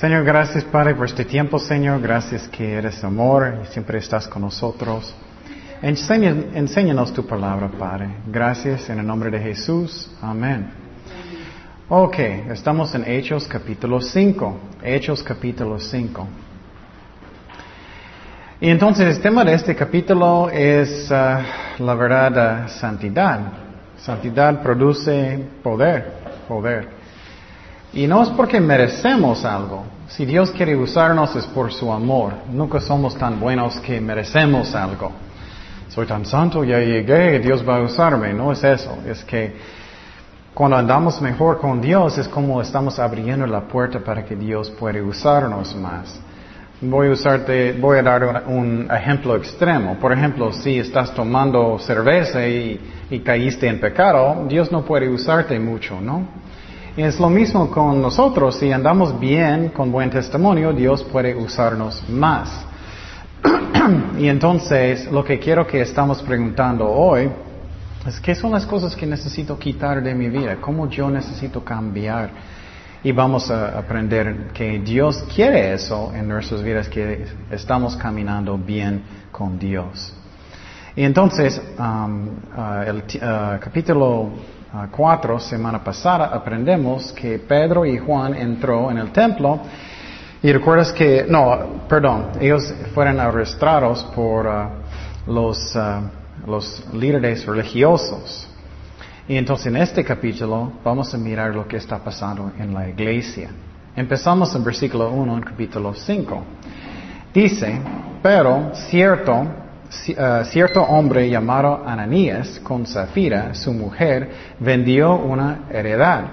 Señor, gracias Padre por este tiempo, Señor. Gracias que eres amor y siempre estás con nosotros. enséñanos tu palabra, Padre. Gracias en el nombre de Jesús. Amén. Ok, estamos en Hechos capítulo 5. Hechos capítulo 5. Y entonces el tema de este capítulo es ah, la verdad uh, santidad. Santidad produce poder, poder. Y no es porque merecemos algo. Si Dios quiere usarnos es por su amor. Nunca somos tan buenos que merecemos algo. Soy tan santo, ya llegué, Dios va a usarme. No es eso. Es que cuando andamos mejor con Dios es como estamos abriendo la puerta para que Dios pueda usarnos más. Voy a usarte, voy a dar un ejemplo extremo. Por ejemplo, si estás tomando cerveza y, y caíste en pecado, Dios no puede usarte mucho, ¿no? Es lo mismo con nosotros. Si andamos bien, con buen testimonio, Dios puede usarnos más. y entonces, lo que quiero que estamos preguntando hoy es qué son las cosas que necesito quitar de mi vida, cómo yo necesito cambiar. Y vamos a aprender que Dios quiere eso en nuestras vidas, que estamos caminando bien con Dios. Y entonces, um, uh, el uh, capítulo 4, semana pasada, aprendemos que Pedro y Juan entró en el templo y recuerdas que, no, perdón, ellos fueron arrestados por uh, los, uh, los líderes religiosos. Y entonces en este capítulo vamos a mirar lo que está pasando en la iglesia. Empezamos en versículo 1 en capítulo 5. Dice, pero cierto cierto hombre llamado Ananías con Zafira, su mujer, vendió una heredad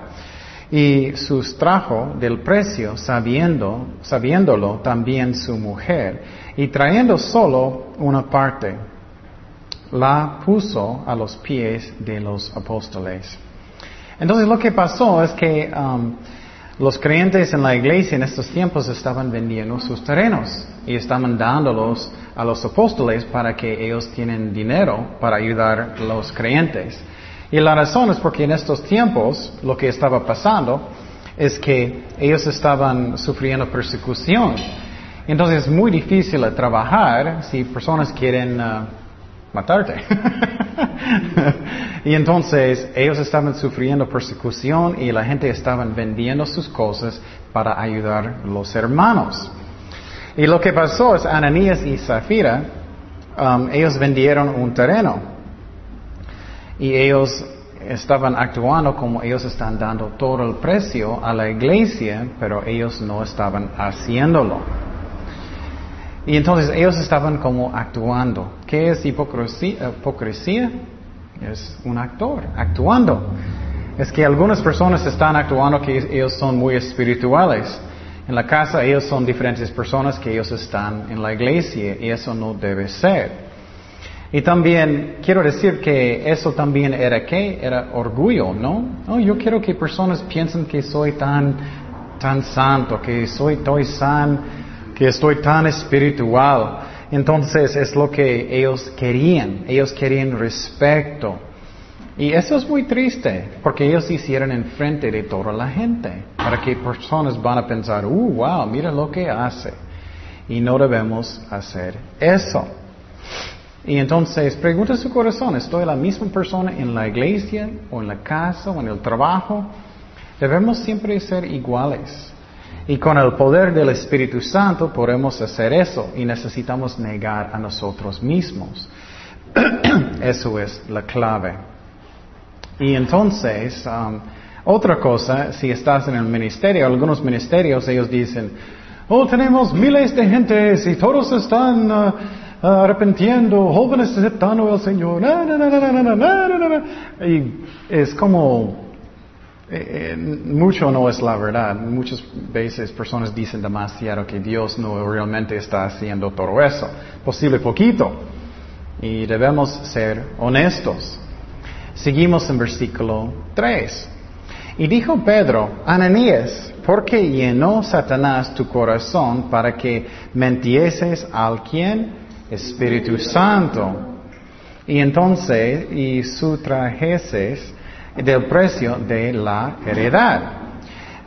y sustrajo del precio sabiendo, sabiéndolo también su mujer y trayendo solo una parte, la puso a los pies de los apóstoles. Entonces lo que pasó es que um, los creyentes en la iglesia en estos tiempos estaban vendiendo sus terrenos y estaban dándolos a los apóstoles para que ellos tienen dinero para ayudar a los creyentes. Y la razón es porque en estos tiempos lo que estaba pasando es que ellos estaban sufriendo persecución. Entonces es muy difícil trabajar si personas quieren uh, matarte. y entonces ellos estaban sufriendo persecución y la gente estaban vendiendo sus cosas para ayudar a los hermanos. Y lo que pasó es Ananías y Zafira, um, ellos vendieron un terreno y ellos estaban actuando como ellos están dando todo el precio a la iglesia, pero ellos no estaban haciéndolo. Y entonces ellos estaban como actuando. ¿Qué es hipocresía? hipocresía? Es un actor, actuando. Es que algunas personas están actuando que ellos son muy espirituales. En la casa ellos son diferentes personas que ellos están en la iglesia y eso no debe ser. Y también quiero decir que eso también era qué? Era orgullo, ¿no? No, yo quiero que personas piensen que soy tan, tan santo, que soy, estoy san, que estoy tan espiritual. Entonces es lo que ellos querían. Ellos querían respeto. Y eso es muy triste, porque ellos hicieron enfrente de toda la gente, para que personas van a pensar, uh, wow, mira lo que hace. Y no debemos hacer eso. Y entonces pregunta su corazón, ¿estoy la misma persona en la iglesia o en la casa o en el trabajo? Debemos siempre ser iguales. Y con el poder del Espíritu Santo podemos hacer eso y necesitamos negar a nosotros mismos. eso es la clave. Y entonces, um, otra cosa, si estás en el ministerio, algunos ministerios, ellos dicen, oh, tenemos miles de gentes y todos están uh, arrepentiendo, jóvenes aceptando al Señor. y es como, eh, eh, mucho no es la verdad. Muchas veces personas dicen demasiado que Dios no realmente está haciendo todo eso. Posible poquito. Y debemos ser honestos. Seguimos en versículo 3. Y dijo Pedro, Ananías, ¿por qué llenó Satanás tu corazón para que mentieses al quien? Espíritu Santo. Y entonces, y sustrajeses del precio de la heredad.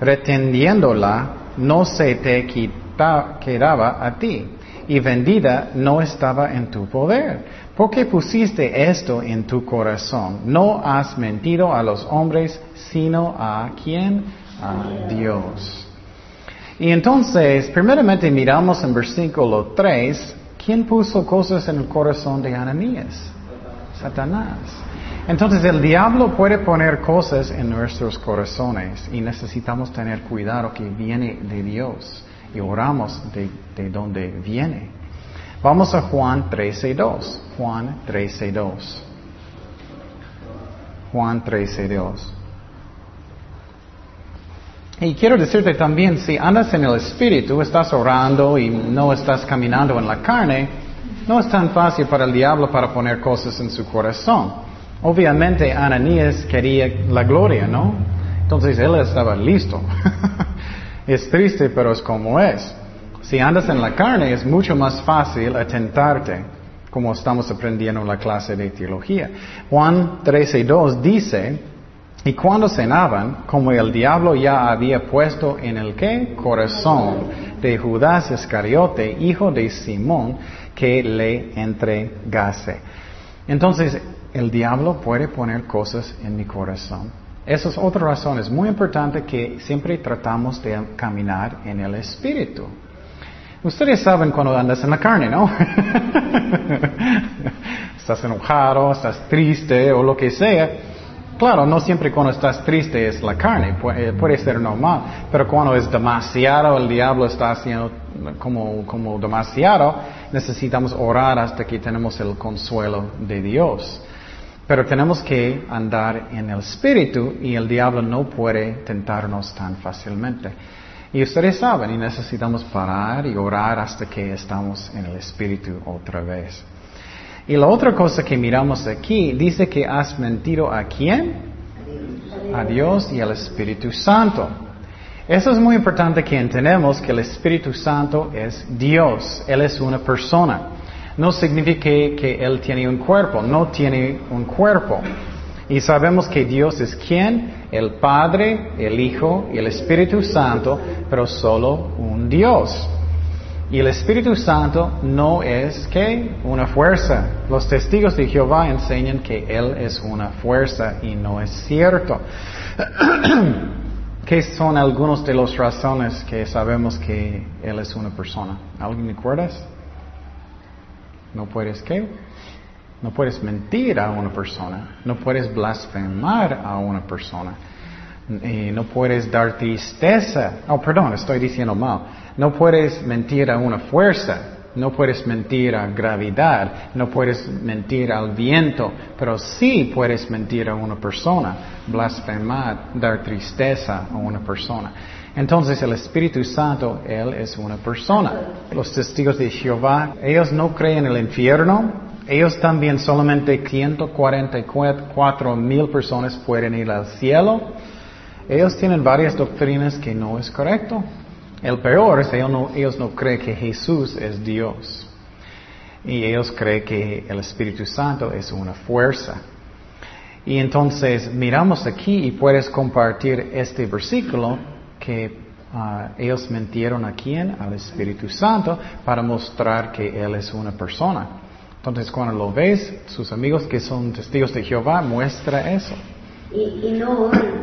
Retendiéndola, no se te quita, quedaba a ti, y vendida no estaba en tu poder. ¿Por qué pusiste esto en tu corazón? No has mentido a los hombres, sino a quién? A Dios. Y entonces, primeramente miramos en versículo 3, ¿quién puso cosas en el corazón de Ananías? Satanás. Entonces el diablo puede poner cosas en nuestros corazones y necesitamos tener cuidado que viene de Dios y oramos de, de donde viene. Vamos a Juan 13.2. Juan 13.2. Juan 13.2. Y quiero decirte también, si andas en el Espíritu, estás orando y no estás caminando en la carne, no es tan fácil para el diablo para poner cosas en su corazón. Obviamente Ananías quería la gloria, ¿no? Entonces él estaba listo. es triste, pero es como es. Si andas en la carne es mucho más fácil atentarte, como estamos aprendiendo en la clase de teología. Juan 13.2 dice, y cuando cenaban, como el diablo ya había puesto en el qué? Corazón de Judas Iscariote, hijo de Simón, que le entregase. Entonces, el diablo puede poner cosas en mi corazón. Esa es otra razón. Es muy importante que siempre tratamos de caminar en el Espíritu. Ustedes saben cuando andas en la carne, ¿no? estás enojado, estás triste o lo que sea. Claro, no siempre cuando estás triste es la carne, puede, puede, ser normal, pero cuando es demasiado, el diablo está haciendo como, como demasiado, necesitamos orar hasta que tenemos el consuelo de Dios. Pero tenemos que andar en el Espíritu y el diablo no puede tentarnos tan fácilmente. Y ustedes saben, y necesitamos parar y orar hasta que estamos en el Espíritu otra vez. Y la otra cosa que miramos aquí dice que has mentido a quién? A Dios y al Espíritu Santo. Eso es muy importante que entendamos que el Espíritu Santo es Dios. Él es una persona. No significa que, Él tiene un cuerpo. No tiene un cuerpo. Y sabemos que Dios es quién? El Padre, el Hijo y el Espíritu Santo, pero solo un Dios. Y el Espíritu Santo no es que una fuerza. Los testigos de Jehová enseñan que Él es una fuerza y no es cierto. ¿Qué son algunas de las razones que sabemos que Él es una persona? ¿Alguien recuerdas? No puedes qué? No puedes mentir a una persona. No puedes blasfemar a una persona. No puedes dar tristeza. Oh, perdón, estoy diciendo mal. No puedes mentir a una fuerza, no puedes mentir a gravedad, no puedes mentir al viento, pero sí puedes mentir a una persona, blasfemar, dar tristeza a una persona. Entonces el Espíritu Santo, Él es una persona. Los testigos de Jehová, ellos no creen en el infierno, ellos también solamente 144 mil personas pueden ir al cielo. Ellos tienen varias doctrinas que no es correcto. El peor es que ellos no, creen que Jesús es Dios. Y ellos creen que el Espíritu Santo es una fuerza. Y entonces miramos aquí y puedes compartir este versículo que ah, ellos mentieron a quién? Al Espíritu Santo para mostrar que Él es una persona. Entonces cuando lo ves, sus amigos que son testigos de Jehová muestra eso. Y, no oran.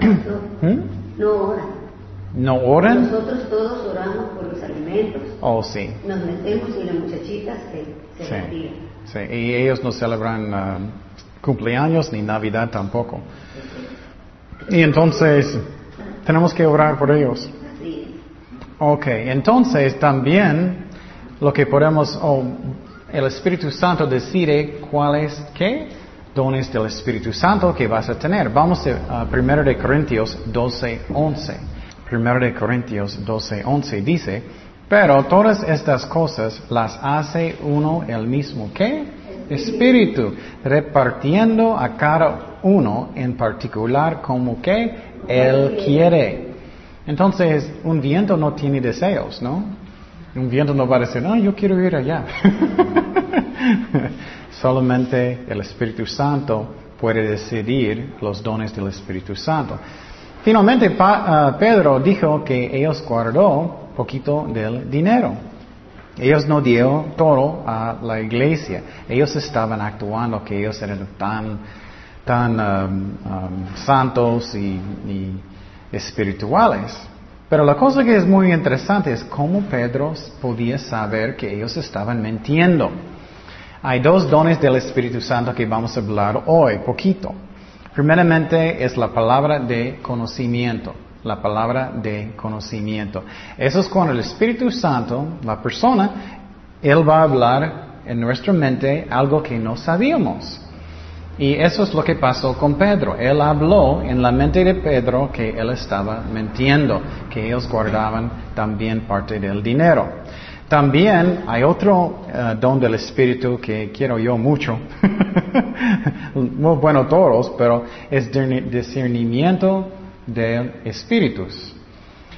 ¿Mm? No oran. ¿No oran? Nosotros todos oramos por los alimentos. Oh, sí. Nos metemos y las muchachitas se, se sí. Sí, y ellos no celebran uh, cumpleaños ni Navidad tampoco. Y entonces, tenemos que orar por ellos. Sí. Ok, entonces también lo que podemos, oh, el Espíritu Santo decide cuáles, qué dones del Espíritu Santo que vas a tener. Vamos a 1 de Corintios 12, 11. Primero de Corintios 12, 11 dice, pero todas estas cosas las hace uno el mismo que Espíritu, repartiendo a cada uno en particular como que Él quiere. Entonces, un viento no tiene deseos, ¿no? Un viento no va a decir, no, yo quiero ir allá. Solamente el Espíritu Santo puede decidir los dones del Espíritu Santo. Finalmente pa- uh, Pedro dijo que ellos guardó poquito del dinero. Ellos no dio todo a la iglesia. Ellos estaban actuando que ellos eran tan, tan um, um, santos y, y espirituales. Pero la cosa que es muy interesante es cómo Pedro podía saber que ellos estaban mintiendo. Hay dos dones del Espíritu Santo que vamos a hablar hoy, poquito. Primeramente es la palabra de conocimiento, la palabra de conocimiento. Eso es cuando el Espíritu Santo, la persona, Él va a hablar en nuestra mente algo que no sabíamos. Y eso es lo que pasó con Pedro. Él habló en la mente de Pedro que él estaba mintiendo, que ellos guardaban también parte del dinero. También hay otro uh, don del Espíritu que quiero yo mucho. Bueno todos, pero es discernimiento de espíritus.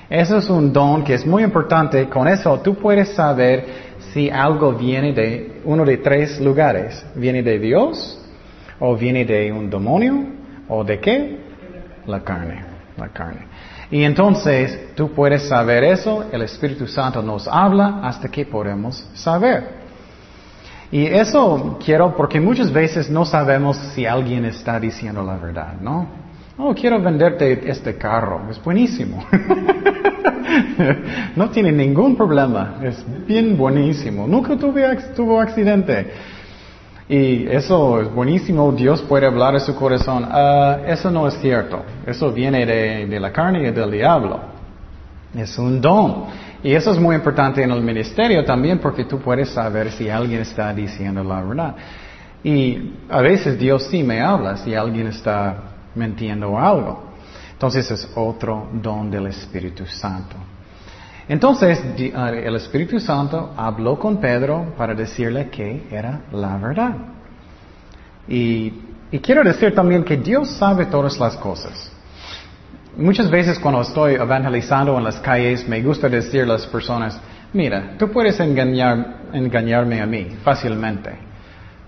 Eso es un don que es muy importante. Con eso tú puedes saber si algo viene de uno de tres lugares. Viene de Dios, o viene de un demonio, o de qué? La carne, la carne. Y entonces tú puedes saber eso, el Espíritu Santo nos habla hasta que podemos saber. Y eso quiero porque muchas veces no sabemos si alguien está diciendo la verdad, ¿no? Oh, quiero venderte este carro, es buenísimo. no tiene ningún problema, es bien buenísimo. Nunca tuve, tuvo accidente. Y eso es buenísimo, Dios puede hablar a su corazón. Uh, eso no es cierto, eso viene de, de la carne y del diablo. Es un don. Y eso es muy importante en el ministerio también porque tú puedes saber si alguien está diciendo la verdad. Y a veces Dios sí me habla si alguien está mintiendo algo. Entonces es otro don del Espíritu Santo. Entonces el Espíritu Santo habló con Pedro para decirle que era la verdad. Y, y quiero decir también que Dios sabe todas las cosas. Muchas veces cuando estoy evangelizando en las calles me gusta decir a las personas, mira, tú puedes engañar, engañarme a mí fácilmente,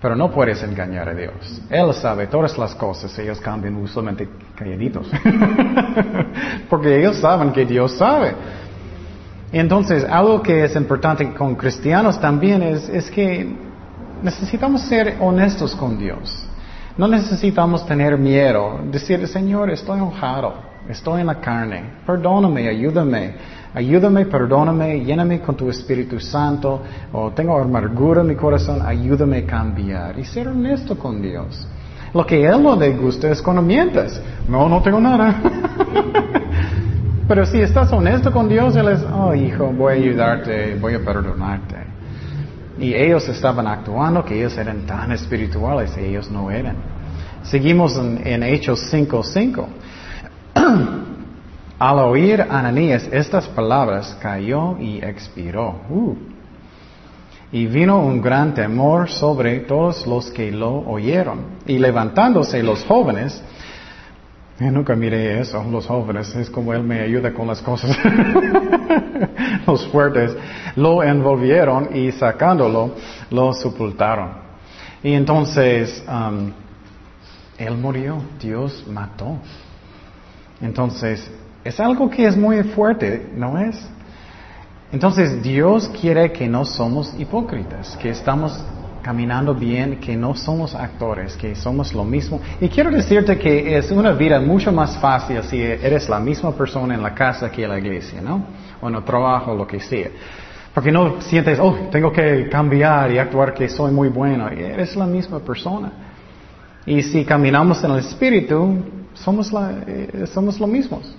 pero no puedes engañar a Dios. Él sabe todas las cosas, ellos cambian usualmente calladitos, porque ellos saben que Dios sabe. Entonces, algo que es importante con cristianos también es, es que necesitamos ser honestos con Dios. No necesitamos tener miedo, decir, Señor, estoy enojado, estoy en la carne, perdóname, ayúdame, ayúdame, perdóname, lléname con tu Espíritu Santo, o tengo amargura en mi corazón, ayúdame a cambiar y ser honesto con Dios. Lo que Él no le gusta es cuando mientes. No, no tengo nada. Pero si estás honesto con Dios, Él es, oh hijo, voy a ayudarte, voy a perdonarte. Y ellos estaban actuando que ellos eran tan espirituales y ellos no eran. Seguimos en, en Hechos 5.5. Al oír Ananías estas palabras, cayó y expiró. Uh. Y vino un gran temor sobre todos los que lo oyeron. Y levantándose los jóvenes, nunca miré eso, los jóvenes, es como Él me ayuda con las cosas. los fuertes lo envolvieron y sacándolo, lo sepultaron. Y entonces, um, Él murió, Dios mató. Entonces, es algo que es muy fuerte, ¿no es? Entonces, Dios quiere que no somos hipócritas, que estamos caminando bien, que no somos actores, que somos lo mismo. Y quiero decirte que es una vida mucho más fácil si eres la misma persona en la casa que en la iglesia, ¿no? O en el trabajo, lo que sea. Porque no sientes, oh, tengo que cambiar y actuar que soy muy bueno. Eres la misma persona. Y si caminamos en el Espíritu, somos, la, eh, lo mismos.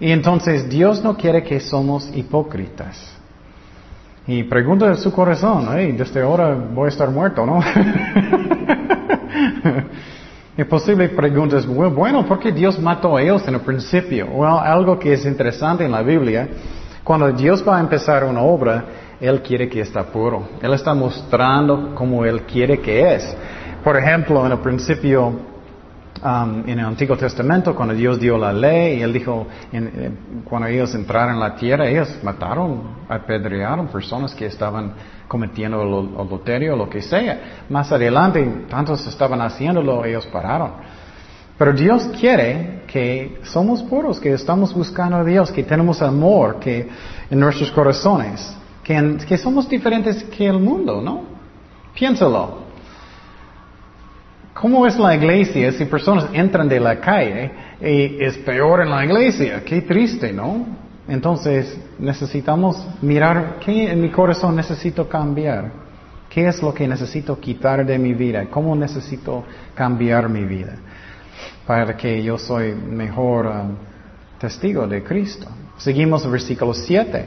Y entonces Dios no quiere que somos hipócritas. Y pregunta de su corazón, hey, desde ahora voy a estar muerto, ¿no? y posible preguntas, bueno, ¿por qué Dios mató a ellos en el principio? Algo que es interesante en la Biblia, cuando Dios va a empezar una obra, Él quiere que esté puro. Él está mostrando cómo Él quiere que es. Por ejemplo, en el principio, Um, en el Antiguo Testamento, cuando Dios dio la ley, y Él dijo, en, eh, cuando ellos entraron en la tierra, ellos mataron, apedrearon personas que estaban cometiendo el adulterio lo que sea. Más adelante, tantos estaban haciéndolo, ellos pararon. Pero Dios quiere que somos puros, que estamos buscando a Dios, que tenemos amor que en nuestros corazones, que, que somos diferentes que el mundo, ¿no? Piénsalo. ¿Cómo es la iglesia si personas entran de la calle y es peor en la iglesia? Qué triste, ¿no? Entonces necesitamos mirar qué en mi corazón necesito cambiar. ¿Qué es lo que necesito quitar de mi vida? ¿Cómo necesito cambiar mi vida? Para que yo soy mejor um, testigo de Cristo. Seguimos el versículo 7.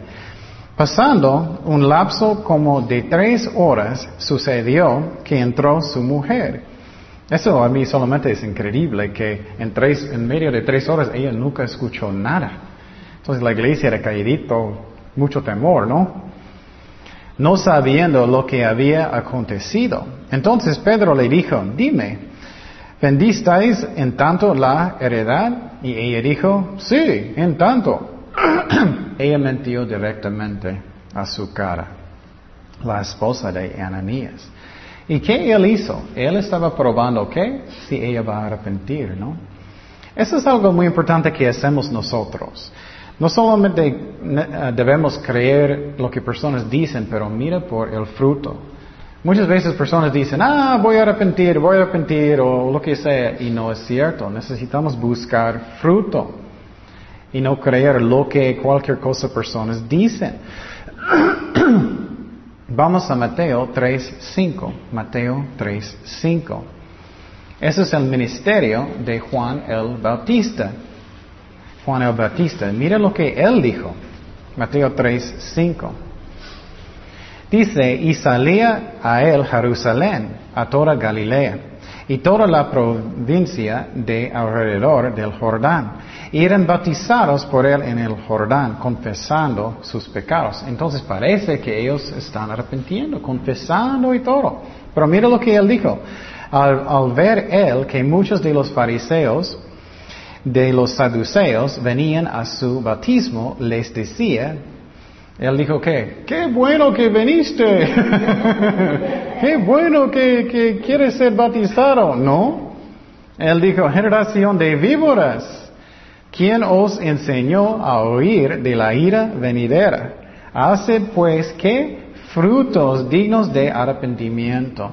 Pasando un lapso como de tres horas, sucedió que entró su mujer eso a mí solamente es increíble que en, tres, en medio de tres horas ella nunca escuchó nada. Entonces la iglesia era caídito, mucho temor, ¿no? No sabiendo lo que había acontecido. Entonces Pedro le dijo, dime, ¿vendisteis en tanto la heredad? Y ella dijo, sí, en tanto. ella mentió directamente a su cara, la esposa de Ananías. ¿Y qué él hizo? Él estaba probando qué? Si ella va a arrepentir, ¿no? Eso es algo muy importante que hacemos nosotros. No solamente eh, debemos creer lo que personas dicen, pero mira por el fruto. Muchas veces personas dicen, ah, voy a arrepentir, voy a arrepentir, o lo que sea, y no es cierto. Necesitamos buscar fruto y no creer lo que cualquier cosa personas dicen. Vamos a Mateo 3.5. Mateo 3.5. Ese es el ministerio de Juan el Bautista. Juan el Bautista. Mira lo que él dijo. Mateo 3.5. Dice, y salía a él Jerusalén, a toda Galilea, y toda la provincia de alrededor del Jordán y eran bautizados por él en el Jordán, confesando sus pecados. Entonces parece que ellos están arrepintiendo, confesando y todo. Pero mira lo que él dijo. Al, ver él que muchos de los fariseos, de los saduceos, venían a su bautismo, les decía, él dijo que, qué bueno que viniste, qué bueno que, que quieres ser bautizado, ¿no? Él dijo, generación de víboras. ¿Quién os enseñó a oír de la ira venidera? Hace pues que frutos dignos de arrepentimiento.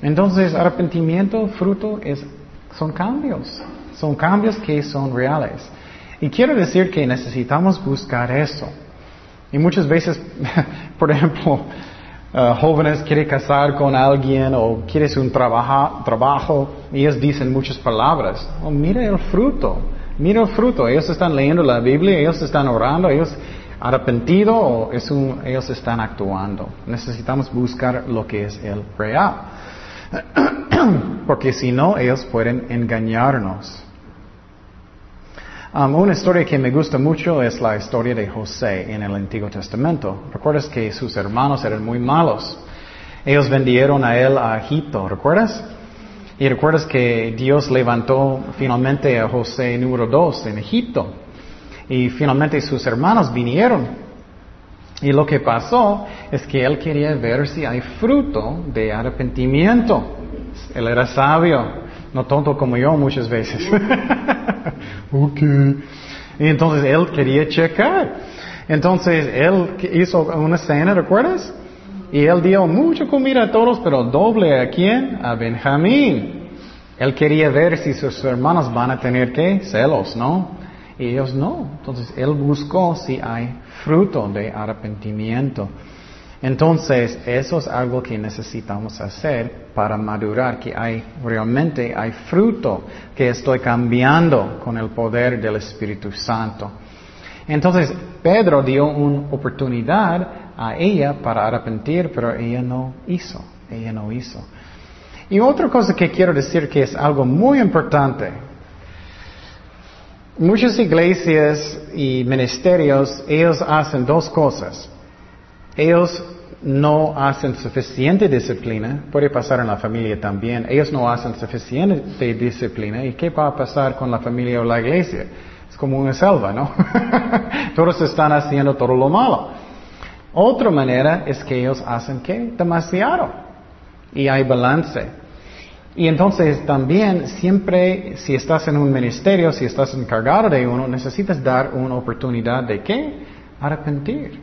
Entonces, arrepentimiento, fruto, es, son cambios. Son cambios que son reales. Y quiero decir que necesitamos buscar eso. Y muchas veces, por ejemplo, uh, jóvenes quieren casar con alguien o quieres un trabajo, trabajo, ellos dicen muchas palabras. Oh, mira el fruto. Mira el fruto. Ellos están leyendo la Biblia, ellos están orando, ellos arrepentidos o ellos están actuando. Necesitamos buscar lo que es el real. Porque si no, ellos pueden engañarnos. Um, una historia que me gusta mucho es la historia de José en el Antiguo Testamento. ¿Recuerdas que sus hermanos eran muy malos? Ellos vendieron a él a Egipto, ¿recuerdas? Y recuerdas que Dios levantó finalmente a José número dos en Egipto. Y finalmente sus hermanos vinieron. Y lo que pasó es que él quería ver si hay fruto de arrepentimiento. Él era sabio, no tonto como yo muchas veces. ok. Y entonces él quería checar. Entonces él hizo una cena, ¿recuerdas? Y él dio mucha comida a todos, pero doble a quién? A Benjamín. Él quería ver si sus hermanos van a tener qué? Celos, ¿no? Y ellos no. Entonces él buscó si hay fruto de arrepentimiento. Entonces, eso es algo que necesitamos hacer para madurar, que hay realmente hay fruto que estoy cambiando con el poder del Espíritu Santo. Entonces, Pedro dio una oportunidad a ella para arrepentir, pero ella no hizo, ella no hizo. Y otra cosa que quiero decir que es algo muy importante. Muchas iglesias y ministerios, ellos hacen dos cosas. Ellos no hacen suficiente disciplina, puede pasar en la familia también, ellos no hacen suficiente disciplina, ¿y qué va a pasar con la familia o la iglesia? Es como una selva, ¿no? Todos están haciendo todo lo malo. Otra manera es que ellos hacen qué? Demasiado. Y hay balance. Y entonces también siempre si estás en un ministerio, si estás encargado de uno, necesitas dar una oportunidad de qué? Arrepentir.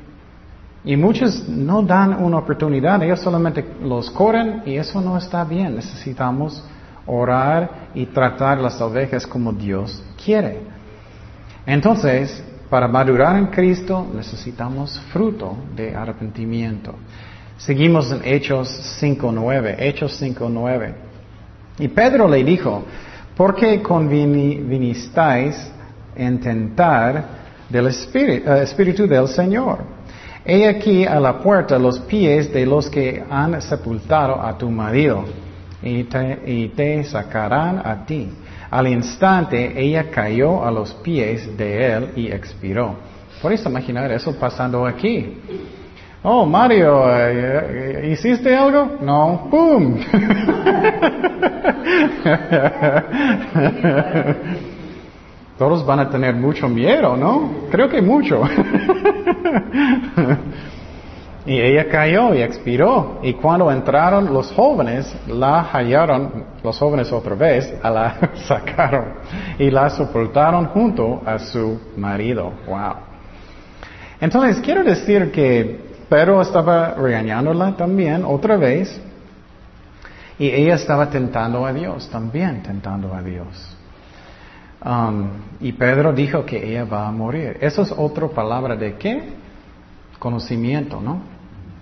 Y muchos no dan una oportunidad, ellos solamente los corren y eso no está bien. Necesitamos orar y tratar las ovejas como Dios quiere. Entonces, para madurar en Cristo necesitamos fruto de arrepentimiento. Seguimos en Hechos 5.9, Hechos 5.9. Y Pedro le dijo, ¿por qué convinisteis en tentar del eh, espíritu del Señor? He aquí a la puerta los pies de los que han sepultado a tu marido y te, sacarán a ti. Al instante ella cayó a los pies de él y expiró. ¿Puedes imaginar eso pasando aquí? Oh, Mario, eh, ¿hiciste algo? No, ¡pum! Todos van a tener mucho miedo, ¿no? Creo que mucho. Y ella cayó y expiró. Y cuando entraron los jóvenes, la hallaron, los jóvenes otra vez, a la sacaron y la soportaron junto a su marido. Wow. Entonces, quiero decir que Pedro estaba regañándola también otra vez. Y ella estaba tentando a Dios, también tentando a Dios. Um, y Pedro dijo que ella va a morir. Eso es otra palabra de qué? Conocimiento, ¿no?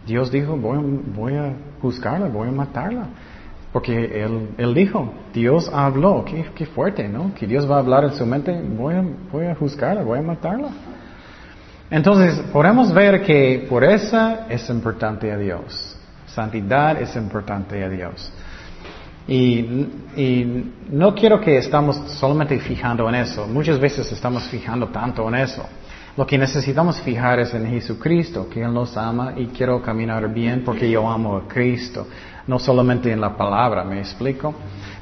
Dios dijo, voy, a buscarla, voy a matarla. Porque él, dijo, Dios habló, qué, fuerte, ¿no? Que Dios va a hablar en su mente, voy a, voy a juzgarla, voy a matarla. Entonces, podemos ver que por eso es importante a Dios. Santidad es importante a Dios. Y, no quiero que estamos solamente fijando en eso. Muchas veces estamos fijando tanto en eso. Lo que necesitamos fijar es en Jesucristo, que Él nos ama y quiero caminar bien porque yo amo a Cristo. No solamente en la palabra, ¿me explico?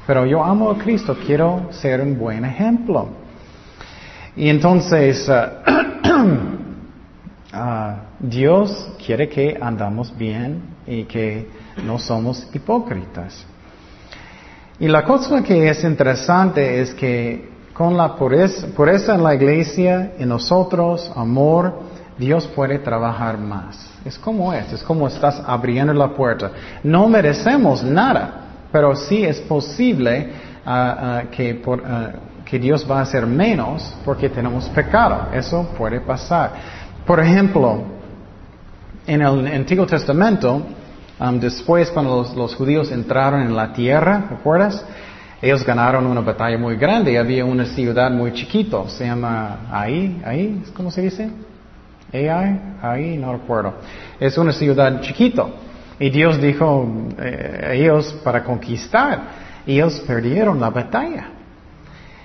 Pero yo amo a Cristo, quiero ser un buen ejemplo. Y entonces, uh, Dios quiere que andamos bien y que no somos hipócritas. Y la cosa que es interesante es que con la pureza, en la iglesia, en nosotros, amor, Dios puede trabajar más. Es como es, es como estás abriendo la puerta. No merecemos nada, pero sí es posible ah, ah, que, ah, que Dios va a hacer menos porque tenemos pecado. Eso puede pasar. Por ejemplo, en el Antiguo Testamento, después cuando los, los, judíos entraron en la tierra, ¿recuerdas? Ellos ganaron una batalla muy grande. Había una ciudad muy chiquito. Se llama ahí, ahí, ¿cómo se dice? Ahí, ahí, no recuerdo. Es una ciudad chiquito. Y Dios dijo eh, ellos para conquistar. Ellos perdieron la batalla.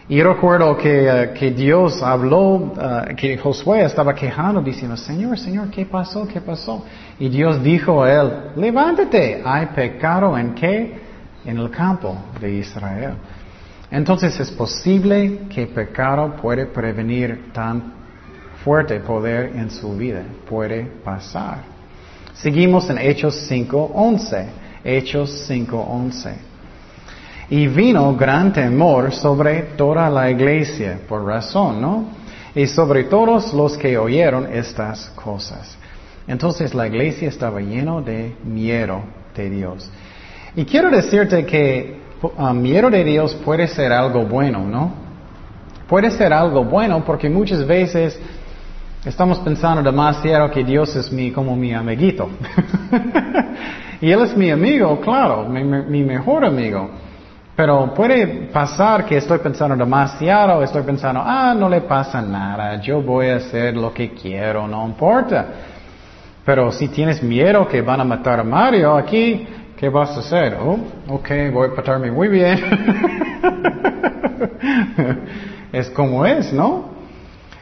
Y recuerdo que, eh, que Dios habló, eh, que Josué estaba quejando, diciendo, Señor, Señor, ¿qué pasó? ¿Qué pasó? Y Dios dijo a él, levántate, hay pecado en qué? En el campo de Israel. Entonces es posible que pecado puede prevenir tan fuerte poder en su vida. Puede pasar. Seguimos en Hechos 5.11. Hechos 5.11. Y vino gran temor sobre toda la iglesia, por razón, ¿no? Y sobre todos los que oyeron estas cosas. Entonces la iglesia estaba lleno de miedo de Dios. Y quiero decirte que um, miedo de Dios puede ser algo bueno, ¿no? Puede ser algo bueno porque muchas veces estamos pensando demasiado que Dios es mi, como mi amiguito. y Él es mi amigo, claro, mi, mi mejor amigo. Pero puede pasar que estoy pensando demasiado, estoy pensando, ah, no le pasa nada, yo voy a hacer lo que quiero, no importa. Pero si tienes miedo que van a matar a Mario aquí, ¿Qué vas a hacer? Oh, ok, voy a portarme muy bien. es como es, ¿no?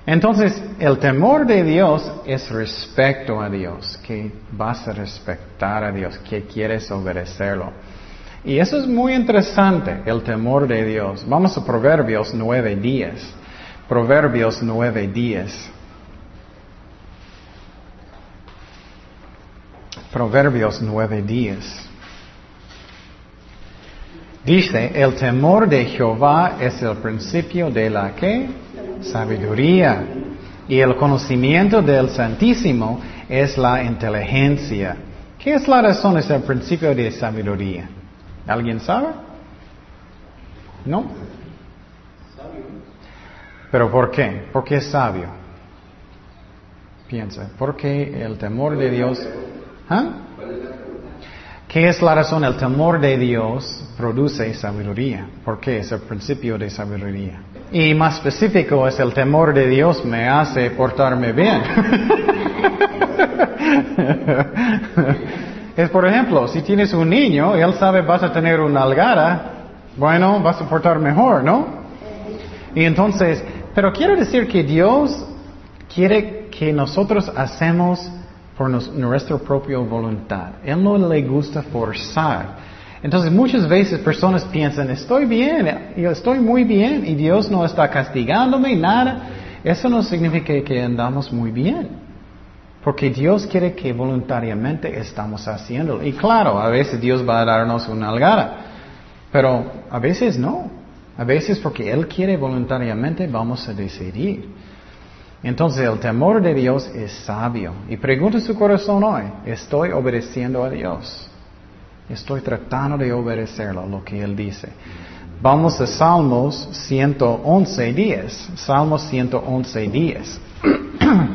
Entonces, el temor de Dios es respeto a Dios, que vas a respetar a Dios, que quieres obedecerlo. Y eso es muy interesante, el temor de Dios. Vamos a Proverbios nueve días. Proverbios nueve días. Proverbios nueve días. Dice, el temor de Jehová es el principio de la que? Sabiduría. Y el conocimiento del Santísimo es la inteligencia. ¿Qué es la razón? Es el principio de sabiduría. ¿Alguien sabe? ¿No? ¿Pero por qué? ¿Por qué es sabio? Piensa, ¿por qué el temor de Dios? ¿Ah? ¿Qué es la razón? El temor de Dios produce sabiduría. ¿Por qué? Es el principio de sabiduría. Y más específico es el temor de Dios me hace portarme bien. es por ejemplo, si tienes un niño y él sabe vas a tener una algara, bueno, vas a portar mejor, ¿no? Y entonces, pero quiero decir que Dios quiere que nosotros hacemos por nuestra propia voluntad. Él no le gusta forzar. Entonces muchas veces personas piensan, estoy bien, yo estoy muy bien y Dios no está castigándome, nada. Eso no significa que andamos muy bien. Porque Dios quiere que voluntariamente estamos haciéndolo. Y claro, a veces Dios va a darnos una algara, pero a veces no. A veces porque Él quiere voluntariamente vamos a decidir. Entonces el temor de Dios es sabio. Y pregunta su corazón hoy, ¿estoy obedeciendo a Dios? Estoy tratando de obedecerlo, lo que Él dice. Vamos a Salmos 111, 10. Salmos 111, 10.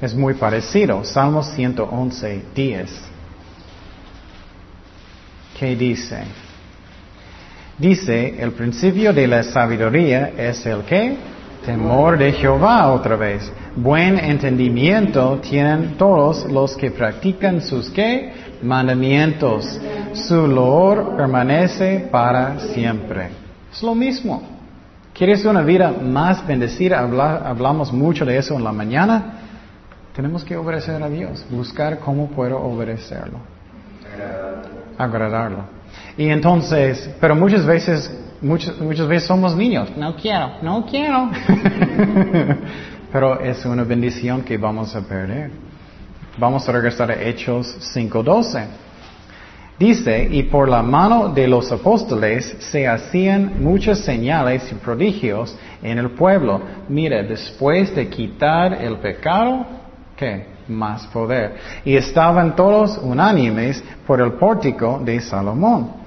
es muy parecido. Salmos 111, 10. ¿Qué dice? Dice, el principio de la sabiduría es el que? Temor de Jehová otra vez. Buen entendimiento tienen todos los que practican sus qué? Mandamientos. Su loor permanece para siempre. Es lo mismo. ¿Quieres una vida más bendecida? hablamos mucho de eso en la mañana. Tenemos que obedecer a Dios, buscar cómo puedo obedecerlo. Agradarlo. Y entonces, pero muchas veces Muchas, muchas veces somos niños. No quiero, no quiero. Pero es una bendición que vamos a perder. Vamos a regresar a Hechos 5.12. Dice, y por la mano de los apóstoles se hacían muchas señales y prodigios en el pueblo. Mira, después de quitar el pecado, ¿qué? Más poder. Y estaban todos unánimes por el pórtico de Salomón.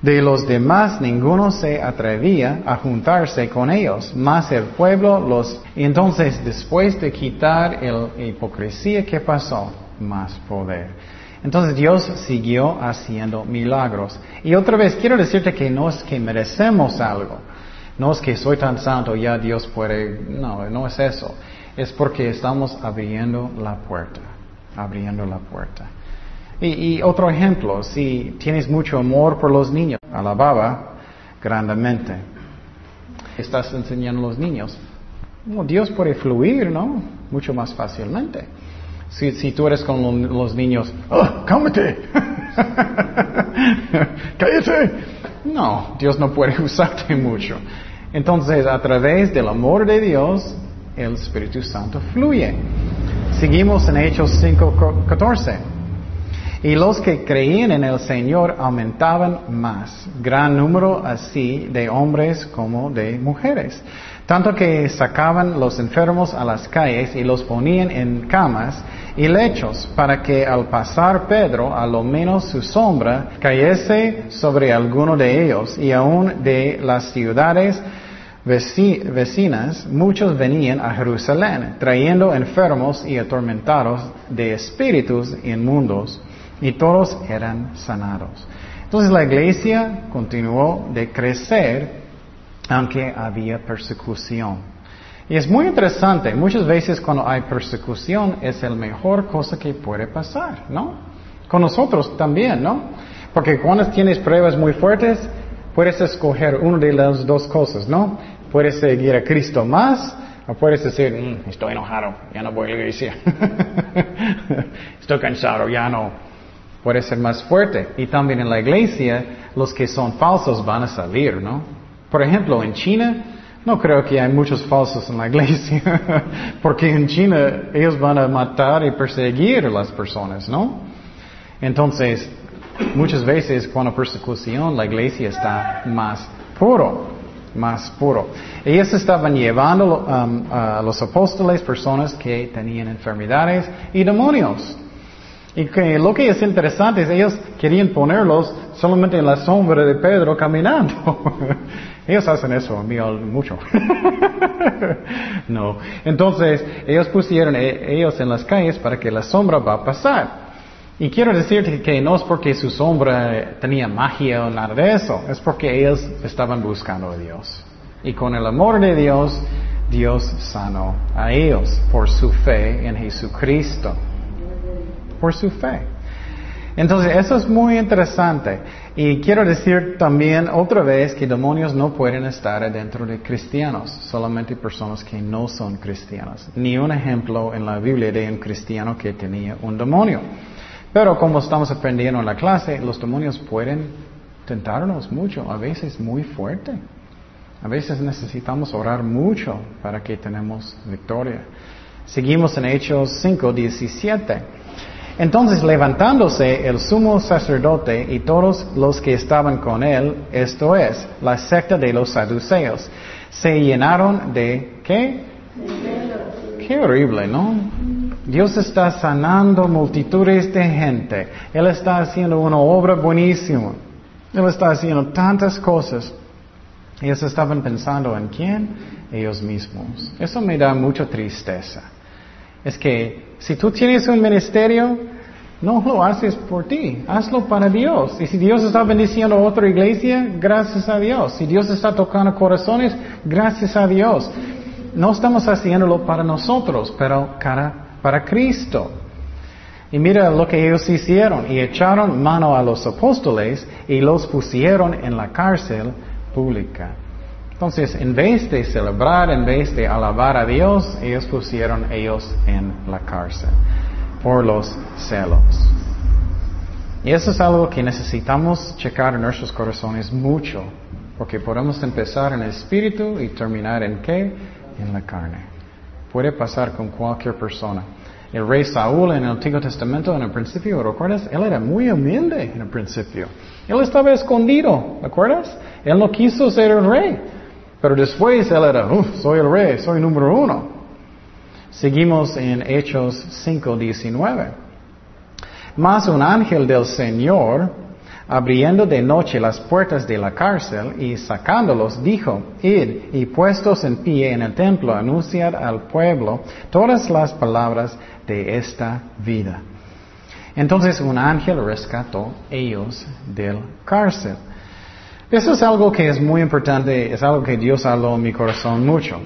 De los demás ninguno se atrevía a juntarse con ellos, mas el pueblo los... entonces después de quitar la hipocresía, ¿qué pasó? Más poder. Entonces Dios siguió haciendo milagros. Y otra vez quiero decirte que no es que merecemos algo. No es que soy tan santo, ya Dios puede... No, no es eso. Es porque estamos abriendo la puerta. Abriendo la puerta. Y, otro ejemplo, si tienes mucho amor por los niños, alababa grandemente. Estás enseñando a los niños. Dios puede fluir, ¿no? Mucho más fácilmente. Si, tú eres con los niños, ¡Oh, cálmate! ¡Cállate! No, Dios no puede usarte mucho. Entonces, a través del amor de Dios, el Espíritu Santo fluye. Seguimos en Hechos 5.14. Y los que creían en el Señor aumentaban más, gran número así de hombres como de mujeres. Tanto que sacaban los enfermos a las calles y los ponían en camas y lechos para que al pasar Pedro, a lo menos su sombra, cayese sobre alguno de ellos y aún de las ciudades vecinas, muchos venían a Jerusalén, trayendo enfermos y atormentados de espíritus inmundos y todos eran sanados. Entonces la iglesia continuó de crecer aunque había persecución. Y es muy interesante, muchas veces cuando hay persecución es la mejor cosa que puede pasar, ¿no? Con nosotros también, ¿no? Porque cuando tienes pruebas muy fuertes, puedes escoger una de las dos cosas, ¿no? Puedes seguir a Cristo más o puedes decir, mm, estoy enojado, ya no voy a la iglesia. estoy cansado, ya no puede ser más fuerte. Y también en la iglesia, los que son falsos van a salir, ¿no? Por ejemplo, en China, no creo que hay muchos falsos en la iglesia, porque en China ellos van a matar y perseguir a las personas, ¿no? Entonces, muchas veces cuando persecución la iglesia está más puro, más puro. Ellos estaban llevando um, a los apóstoles personas que tenían enfermedades y demonios. Y que lo que es interesante es ellos querían ponerlos solamente en la sombra de Pedro caminando. ellos hacen eso a mí mucho. no. Entonces, ellos pusieron e, ellos en las calles para que la sombra va a pasar. Y quiero decirte que no es porque su sombra tenía magia o nada de eso, es porque ellos estaban buscando a Dios. Y con el amor de Dios, Dios sanó a ellos por su fe en Jesucristo. Por su fe. Entonces, eso es muy interesante. Y quiero decir también otra vez que demonios no pueden estar dentro de cristianos, solamente personas que no son cristianos. Ni un ejemplo en la Biblia de un cristiano que tenía un demonio. Pero como estamos aprendiendo en la clase, los demonios pueden tentarnos mucho, a veces muy fuerte. A veces necesitamos orar mucho para que tenemos victoria. Seguimos en Hechos 5, 17. Entonces levantándose el sumo sacerdote y todos los que estaban con él, esto es, la secta de los saduceos, se llenaron de ¿qué? Qué horrible, ¿no? Dios está sanando multitudes de gente. Él está haciendo una obra buenísima. Él está haciendo tantas cosas. Ellos estaban pensando en quién? Ellos mismos. Eso me da mucha tristeza. Es que si tú tienes un ministerio, no lo haces por ti, hazlo para Dios. Y si Dios está bendiciendo a otra iglesia, gracias a Dios. Si Dios está tocando corazones, gracias a Dios. No estamos haciéndolo para nosotros, pero cara para Cristo. Y mira lo que ellos hicieron, y echaron mano a los apóstoles y los pusieron en la cárcel pública. Entonces, en vez de celebrar, en vez de alabar a Dios, ellos pusieron ellos en la cárcel por los celos. Y eso es algo que necesitamos checar en nuestros corazones mucho, porque podemos empezar en el espíritu y terminar en qué? En la carne. Puede pasar con cualquier persona. El rey Saúl en el Antiguo Testamento, en el principio, ¿recuerdas? Él era muy humilde en el principio. Él estaba escondido, ¿recuerdas? Él no quiso ser el rey. Pero después él era, soy el rey, soy número uno. Seguimos en Hechos 5:19. Más un ángel del Señor abriendo de noche las puertas de la cárcel y sacándolos, dijo, id y puestos en pie en el templo, anunciad al pueblo todas las palabras de esta vida. Entonces un ángel rescató ellos del cárcel. Eso es algo que es muy importante, es algo que Dios habló en mi corazón mucho.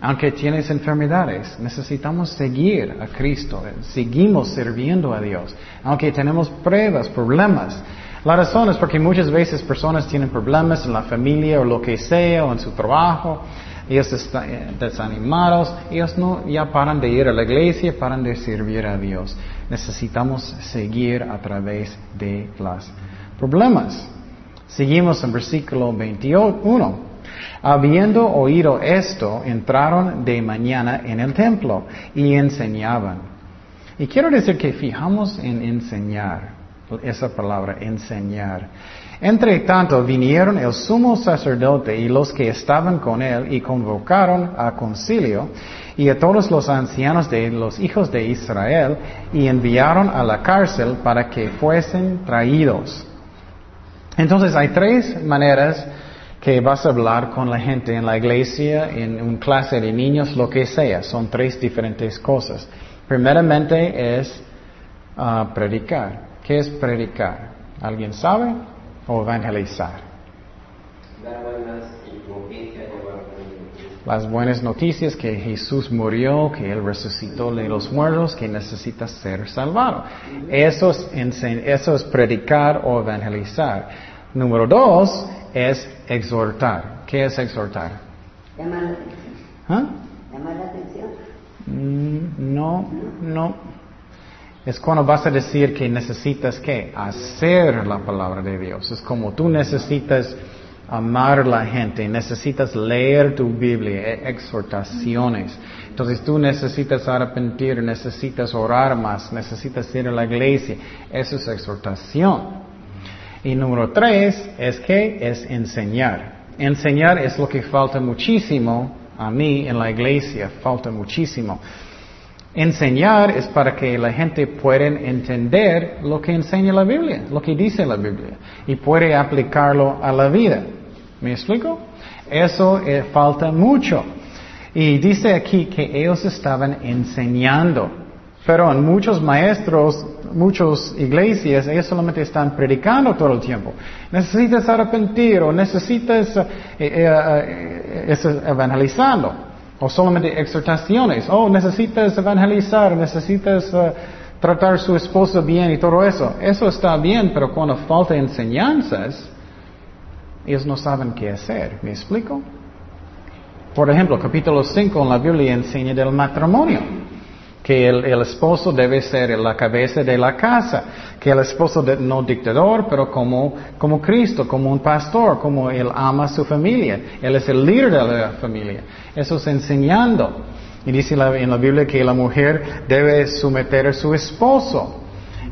Aunque tienes enfermedades, necesitamos seguir a Cristo, seguimos sirviendo a Dios. Aunque tenemos pruebas, problemas, la razón es porque muchas veces personas tienen problemas en la familia o lo que sea o en su trabajo, ellos están eh, desanimados, ellos no ya paran de ir a la iglesia, paran de servir a Dios. Necesitamos seguir a través de los problemas. Seguimos en versículo 21. Habiendo oído esto, entraron de mañana en el templo y enseñaban. Y quiero decir que fijamos en enseñar esa palabra, enseñar. Entre tanto vinieron el sumo sacerdote y los que estaban con él y convocaron a concilio y a todos los ancianos de los hijos de Israel y enviaron a la cárcel para que fuesen traídos. Entonces hay tres maneras que vas a hablar con la gente en la iglesia, en una clase de niños, lo que sea. Son tres diferentes cosas. Primeramente es ah, predicar. ¿Qué es predicar? ¿Alguien sabe? ¿O evangelizar? Las buenas noticias que Jesús murió, que Él resucitó de los muertos, que necesita ser salvado. Eso es, eso es predicar o evangelizar. Número dos es exhortar. ¿Qué es exhortar? Llamar la atención. ¿Ah? Llamar la atención. Mm, no, no. Es cuando vas a decir que necesitas que hacer la palabra de Dios. Es como tú necesitas amar a la gente, necesitas leer tu Biblia, e exhortaciones. Entonces tú necesitas arrepentir, necesitas orar más, necesitas ir a la iglesia. Eso es exhortación. Y número tres es que es enseñar. Enseñar es lo que falta muchísimo a mí en la iglesia, falta muchísimo. Enseñar es para que la gente pueda entender lo que enseña la Biblia, lo que dice la Biblia, y puede aplicarlo a la vida. ¿Me explico? Eso eh, falta mucho. Y dice aquí que ellos estaban enseñando. Pero en muchos maestros, muchas iglesias, ellos solamente están predicando todo el tiempo. Necesitas arrepentir o necesitas eh, eh, eh evangelizando. O solamente exhortaciones. Oh, necesitas evangelizar, necesitas tratar a su esposo bien y todo eso. Eso está bien, pero cuando falta enseñanzas, ellos no saben qué hacer. ¿Me explico? Por ejemplo, capítulo 5 en la Biblia enseña del matrimonio, que el, esposo debe ser la cabeza de la casa, que el esposo no dictador, pero como, como Cristo, como un pastor, como él ama a su familia, él es el líder de la familia. Eso es enseñando. Y dice en la Biblia que la mujer debe someter a su esposo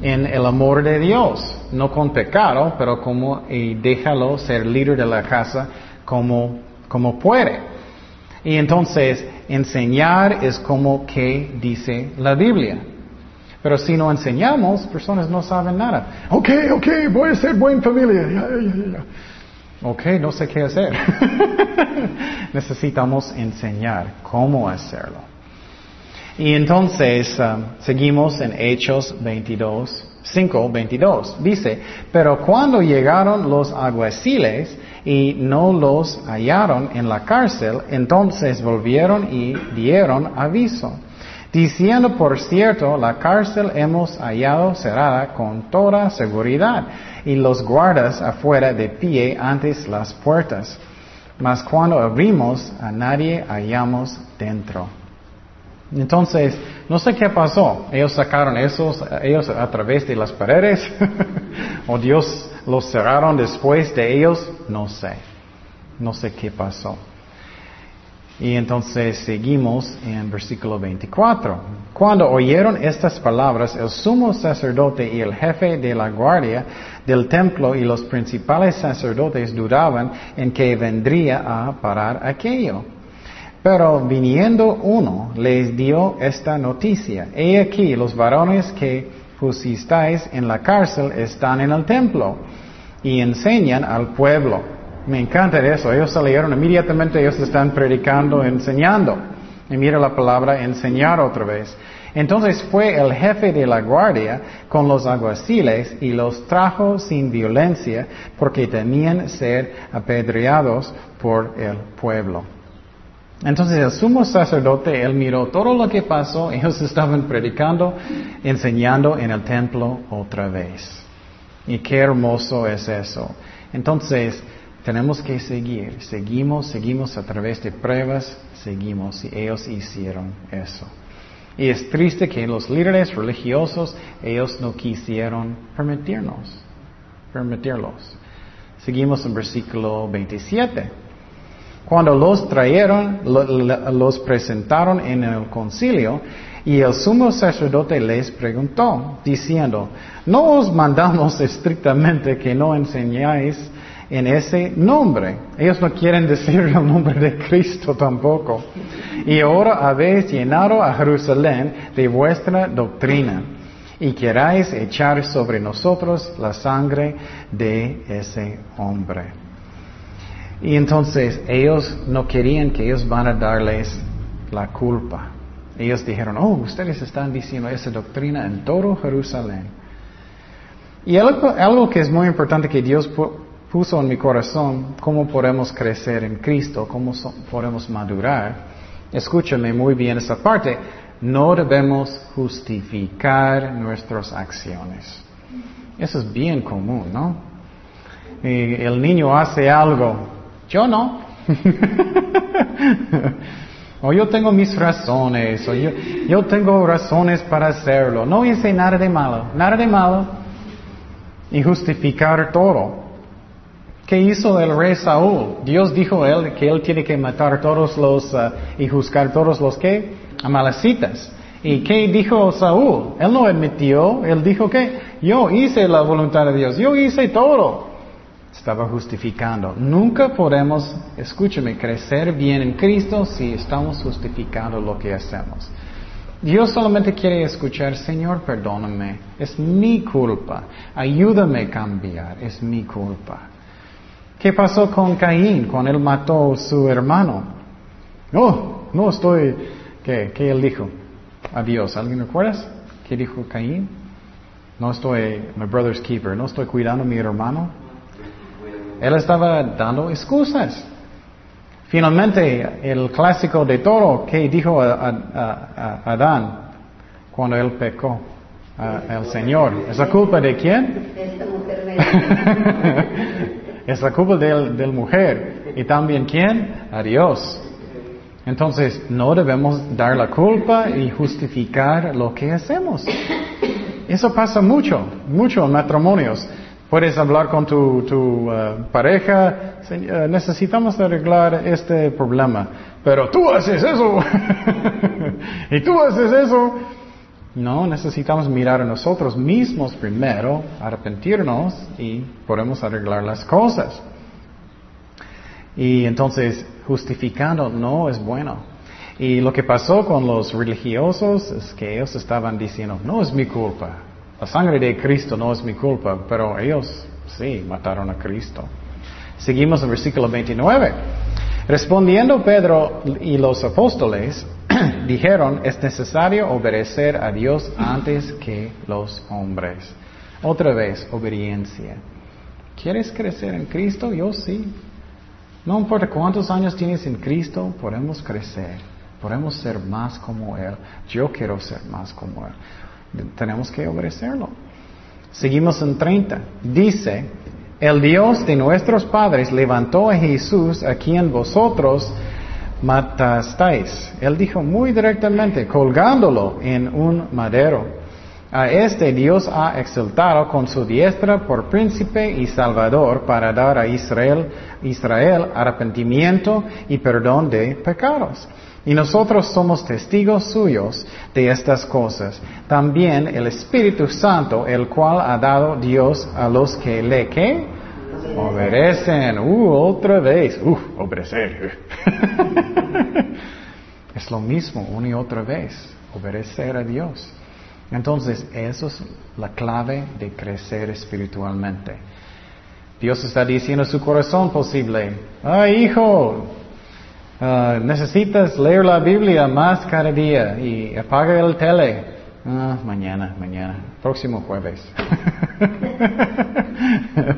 en el amor de Dios, no con pecado, pero como y déjalo ser líder de la casa como, como puede. Y entonces enseñar es como que dice la Biblia. Pero si no enseñamos, personas no saben nada. Ok, ok, voy a ser buena familia. Ok, no sé qué hacer. Necesitamos enseñar cómo hacerlo. Y entonces um, seguimos en Hechos 22, 5, 22. Dice, pero cuando llegaron los aguaciles y no los hallaron en la cárcel, entonces volvieron y dieron aviso, diciendo, por cierto, la cárcel hemos hallado cerrada con toda seguridad y los guardas afuera de pie antes las puertas. Mas cuando abrimos, a nadie hallamos dentro. Entonces, no sé qué pasó. Ellos sacaron esos, ellos a través de las paredes, o Dios los cerraron después de ellos, no sé. No sé qué pasó. Y entonces seguimos en versículo 24. Cuando oyeron estas palabras, el sumo sacerdote y el jefe de la guardia del templo y los principales sacerdotes dudaban en que vendría a parar aquello. Pero viniendo uno les dio esta noticia. He aquí, los varones que pusisteis en la cárcel están en el templo y enseñan al pueblo. Me encanta eso. Ellos salieron inmediatamente, ellos están predicando, enseñando. Y mira la palabra enseñar otra vez. Entonces fue el jefe de la guardia con los aguaciles y los trajo sin violencia porque temían ser apedreados por el pueblo. Entonces el sumo sacerdote, él miró todo lo que pasó, ellos estaban predicando, enseñando en el templo otra vez. Y qué hermoso es eso. Entonces, tenemos que seguir, seguimos, seguimos a través de pruebas, seguimos, y ellos hicieron eso. Y es triste que los líderes religiosos, ellos no quisieron permitirnos, permitirlos. Seguimos en versículo 27. Cuando los trajeron, los presentaron en el concilio y el sumo sacerdote les preguntó, diciendo, no os mandamos estrictamente que no enseñáis en ese nombre. Ellos no quieren decir el nombre de Cristo tampoco. Y ahora habéis llenado a Jerusalén de vuestra doctrina y queráis echar sobre nosotros la sangre de ese hombre. Y entonces ellos no querían que ellos van a darles la culpa. Ellos dijeron, oh, ustedes están diciendo esa doctrina en todo Jerusalén. Y algo, que es muy importante que Dios puso en mi corazón, cómo podemos crecer en Cristo, cómo podemos madurar. Escúchame muy bien esa parte. No debemos justificar nuestras acciones. Eso es bien común, ¿no? Y el niño hace algo yo no. o yo tengo mis razones, o yo, yo tengo razones para hacerlo. No hice nada de malo, nada de malo. Y justificar todo. ¿Qué hizo el rey Saúl? Dios dijo a él que él tiene que matar todos los uh, y juzgar todos los que amalecitas. ¿Y qué dijo Saúl? Él no admitió, él dijo que yo hice la voluntad de Dios, yo hice todo. Estaba justificando. Nunca podemos, escúchame, crecer bien en Cristo si estamos justificando lo que hacemos. Dios solamente quiere escuchar, Señor, perdóname, es mi culpa, ayúdame a cambiar, es mi culpa. ¿Qué pasó con Caín cuando él mató a su hermano? No, no estoy, ¿qué, qué él dijo? Adiós. ¿Alguien recuerdas? ¿Qué dijo Caín? No estoy, my brother's keeper, no estoy cuidando a mi hermano. Él estaba dando excusas. Finalmente, el clásico de todo, ¿qué dijo a, Adán cuando él pecó? al Señor. ¿Es la culpa de quién? es la culpa del, del mujer. ¿Y también quién? A Dios. Entonces, no debemos dar la culpa y justificar lo que hacemos. Eso pasa mucho, mucho en matrimonios. Puedes hablar con tu, uh, pareja, uh, necesitamos arreglar este problema, pero tú haces eso y tú haces eso. No, necesitamos mirar a nosotros mismos primero, arrepentirnos y podemos arreglar las cosas. Y entonces, justificando no es bueno. Y lo que pasó con los religiosos es que ellos estaban diciendo, no es mi culpa, la sangre de Cristo no es mi culpa, pero ellos sí mataron a Cristo. Seguimos en versículo 29. Respondiendo Pedro y los apóstoles, dijeron, es necesario obedecer a Dios antes que los hombres. Otra vez, obediencia. ¿Quieres crecer en Cristo? Yo sí. No importa cuántos años tienes en Cristo, podemos crecer, podemos ser más como Él. Yo quiero ser más como Él. Tenemos que obedecerlo. Seguimos en 30. Dice, el Dios de nuestros padres levantó a Jesús a quien vosotros matasteis. Él dijo muy directamente, colgándolo en un madero. A este Dios ha exaltado con su diestra por príncipe y salvador para dar a Israel, Israel arrepentimiento y perdón de pecados. Y nosotros somos testigos suyos de estas cosas. También el Espíritu Santo, el cual ha dado Dios a los que le que obedecen. Uh, otra vez. Uh, obedecer. es lo mismo una y otra vez. Obedecer a Dios. Entonces, eso es la clave de crecer espiritualmente. Dios está diciendo a su corazón posible, ay hijo, ah, necesitas leer la Biblia más cada día y apaga el tele. Ah, mañana, mañana, próximo jueves.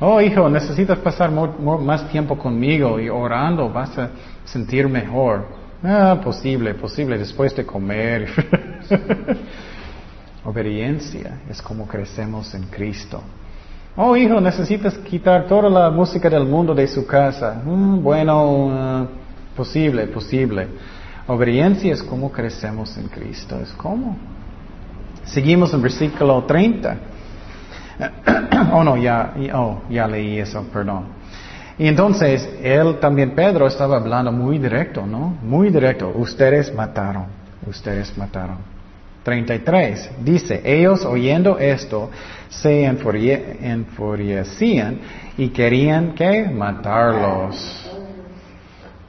oh hijo, necesitas pasar más tiempo conmigo y orando, vas a sentir mejor. Ah, posible, posible, después de comer. Obediencia es como crecemos en Cristo. Oh, hijo, necesitas quitar toda la música del mundo de su casa. Mm, bueno, uh, posible, posible. Obediencia es como crecemos en Cristo. Es como. Seguimos en versículo 30. oh, no, ya, oh, ya leí eso, perdón. Y entonces, él también, Pedro, estaba hablando muy directo, ¿no? Muy directo. Ustedes mataron. Ustedes mataron. 33. Dice, ellos oyendo esto se enfurecían y querían que matarlos.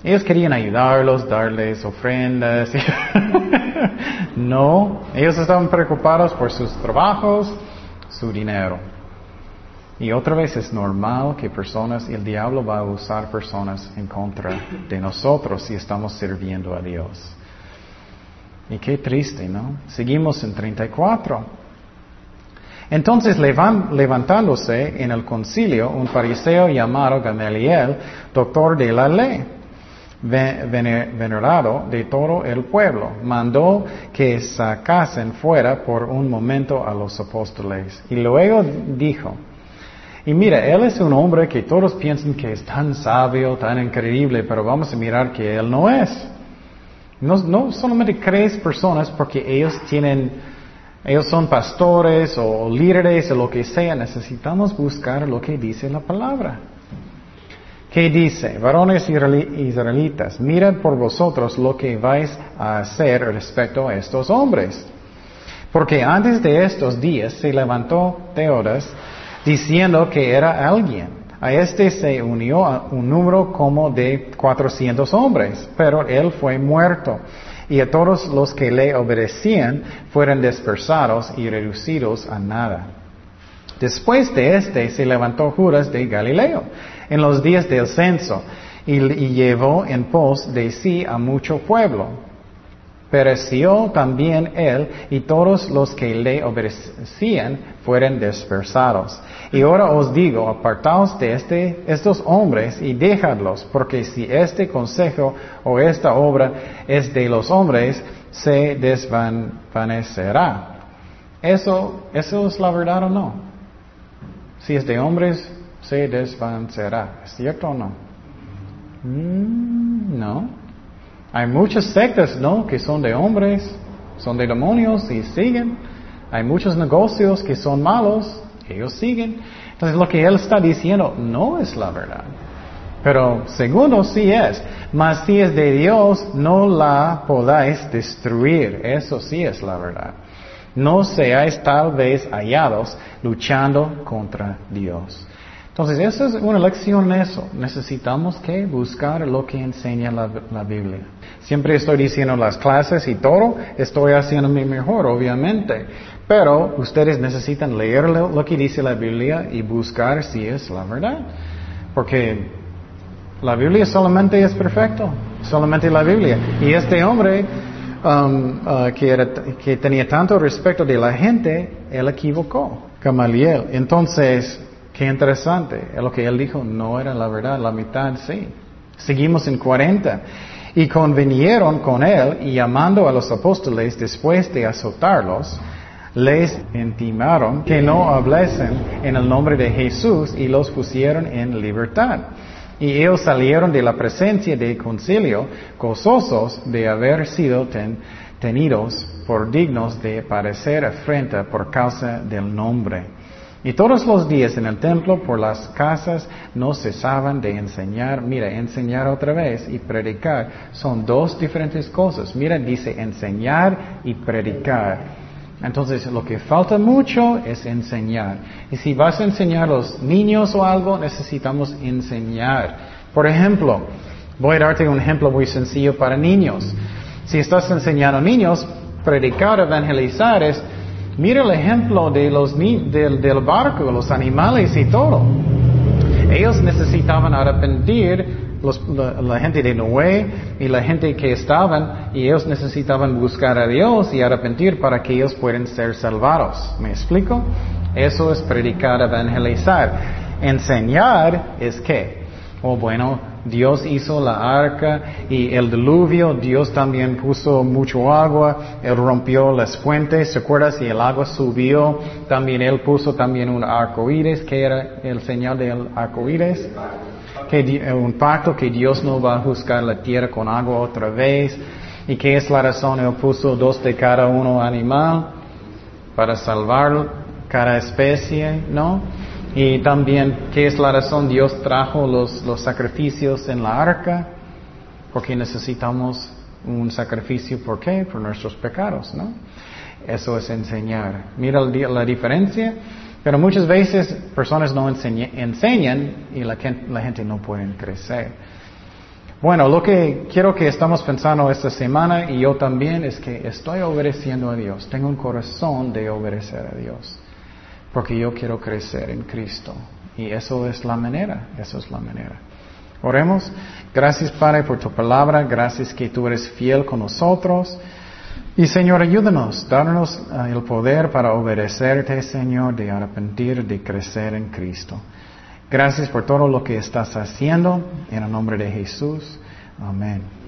Ellos querían ayudarlos, darles ofrendas. no, ellos estaban preocupados por sus trabajos, su dinero. Y otra vez es normal que personas, el diablo va a usar personas en contra de nosotros si estamos sirviendo a Dios. Y qué triste, ¿no? Seguimos en 34. Entonces levantándose en el concilio un fariseo llamado Gamaliel, doctor de la ley, venerado de todo el pueblo, mandó que sacasen fuera por un momento a los apóstoles. Y luego dijo, y mira, él es un hombre que todos piensan que es tan sabio, tan increíble, pero vamos a mirar que él no es. No, no solamente crees personas porque ellos tienen, ellos son pastores o líderes o lo que sea, necesitamos buscar lo que dice la palabra. ¿Qué dice? Varones israelitas, mirad por vosotros lo que vais a hacer respecto a estos hombres. Porque antes de estos días se levantó Teodas diciendo que era alguien. A este se unió un número como de cuatrocientos hombres, pero él fue muerto. Y a todos los que le obedecían fueron dispersados y reducidos a nada. Después de este se levantó Judas de Galileo en los días del censo y, llevó en pos de sí a mucho pueblo Pereció también él y todos los que le obedecían fueron dispersados. Y ahora os digo, apartaos de este, estos hombres y dejadlos, porque si este consejo o esta obra es de los hombres, se desvanecerá. ¿Eso, eso es la verdad o no? Si es de hombres, se desvanecerá. ¿Es cierto o no? Mm, no. Hay muchas sectas, ¿no? Que son de hombres, son de demonios y siguen. Hay muchos negocios que son malos, ellos siguen. Entonces lo que él está diciendo no es la verdad. Pero segundo sí es, mas si es de Dios, no la podáis destruir. Eso sí es la verdad. No seáis tal vez hallados luchando contra Dios. Entonces, esa es una lección eso. Necesitamos que buscar lo que enseña la, Biblia. Siempre estoy diciendo las clases y todo, estoy haciendo mi mejor, obviamente. Pero ustedes necesitan leer lo, que dice la Biblia y buscar si es la verdad. Porque la Biblia solamente es perfecto, solamente la Biblia. Y este hombre um, uh, que, tenía tanto respeto de la gente, él equivocó, Gamaliel. Entonces, Qué interesante. Lo que él dijo no era la verdad, la mitad sí. Seguimos en 40. Y convinieron con él y llamando a los apóstoles después de azotarlos, les intimaron que no hablasen en el nombre de Jesús y los pusieron en libertad. Y ellos salieron de la presencia del concilio gozosos de haber sido tenidos por dignos de padecer afrenta por causa del nombre. Y todos los días en el templo por las casas no cesaban de enseñar. Mira, enseñar otra vez y predicar son dos diferentes cosas. Mira, dice enseñar y predicar. Entonces, lo que falta mucho es enseñar. Y si vas a enseñar a los niños o algo, necesitamos enseñar. Por ejemplo, voy a darte un ejemplo muy sencillo para niños. Si estás enseñando a niños, predicar, evangelizar es Mira el ejemplo de los, del, del barco, los animales y todo. Ellos necesitaban arrepentir la, gente de Noé y la gente que estaban, y ellos necesitaban buscar a Dios y arrepentir para que ellos puedan ser salvados. ¿Me explico? Eso es predicar, evangelizar. Enseñar es qué? O oh, bueno, Dios hizo la arca y el diluvio, Dios también puso mucho agua, Él rompió las fuentes, ¿se acuerdas? Y el agua subió, también Él puso también un arco iris, que era el señal del arco iris, que, eh, un pacto que Dios no va a juzgar la tierra con agua otra vez, y que es la razón, Él puso dos de cada uno animal para salvar cada especie, ¿no? Y también, ¿qué es la razón? Dios trajo los, los sacrificios en la arca, porque necesitamos un sacrificio, ¿por qué? Por nuestros pecados, ¿no? Eso es enseñar. Mira la diferencia, pero muchas veces personas no enseñan y la, gente no puede crecer. Bueno, lo que quiero que estamos pensando esta semana y yo también es que estoy obedeciendo a Dios. Tengo un corazón de obedecer a Dios porque yo quiero crecer en Cristo. Y eso es la manera, eso es la manera. Oremos. Gracias Padre por tu palabra, gracias que tú eres fiel con nosotros. Y Señor, ayúdanos, darnos eh, el poder para obedecerte, Señor, de arrepentir, de crecer en Cristo. Gracias por todo lo que estás haciendo. En el nombre de Jesús. Amén.